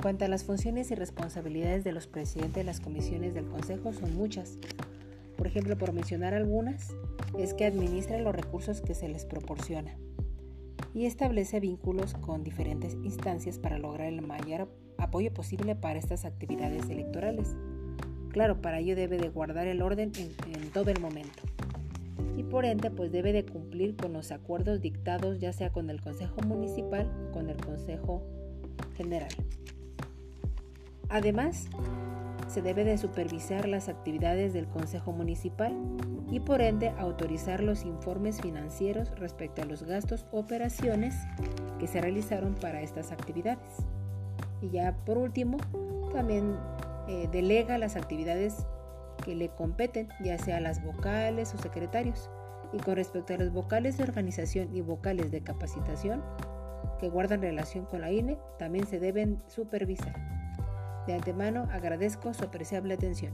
cuanto a las funciones y responsabilidades de los presidentes de las comisiones del Consejo son muchas. Por ejemplo, por mencionar algunas, es que administra los recursos que se les proporciona y establece vínculos con diferentes instancias para lograr el mayor apoyo posible para estas actividades electorales. Claro, para ello debe de guardar el orden en, todo el momento. Y por ende, pues debe de cumplir con los acuerdos dictados ya sea con el Consejo Municipal o con el Consejo General. Además, se debe de supervisar las actividades del Consejo Municipal y por ende autorizar los informes financieros respecto a los gastos o operaciones que se realizaron para estas actividades. Y ya por último, también eh, delega las actividades que le competen, ya sea las vocales o secretarios. Y con respecto a los vocales de organización y vocales de capacitación que guardan relación con la INE, también se deben supervisar. De antemano agradezco su apreciable atención.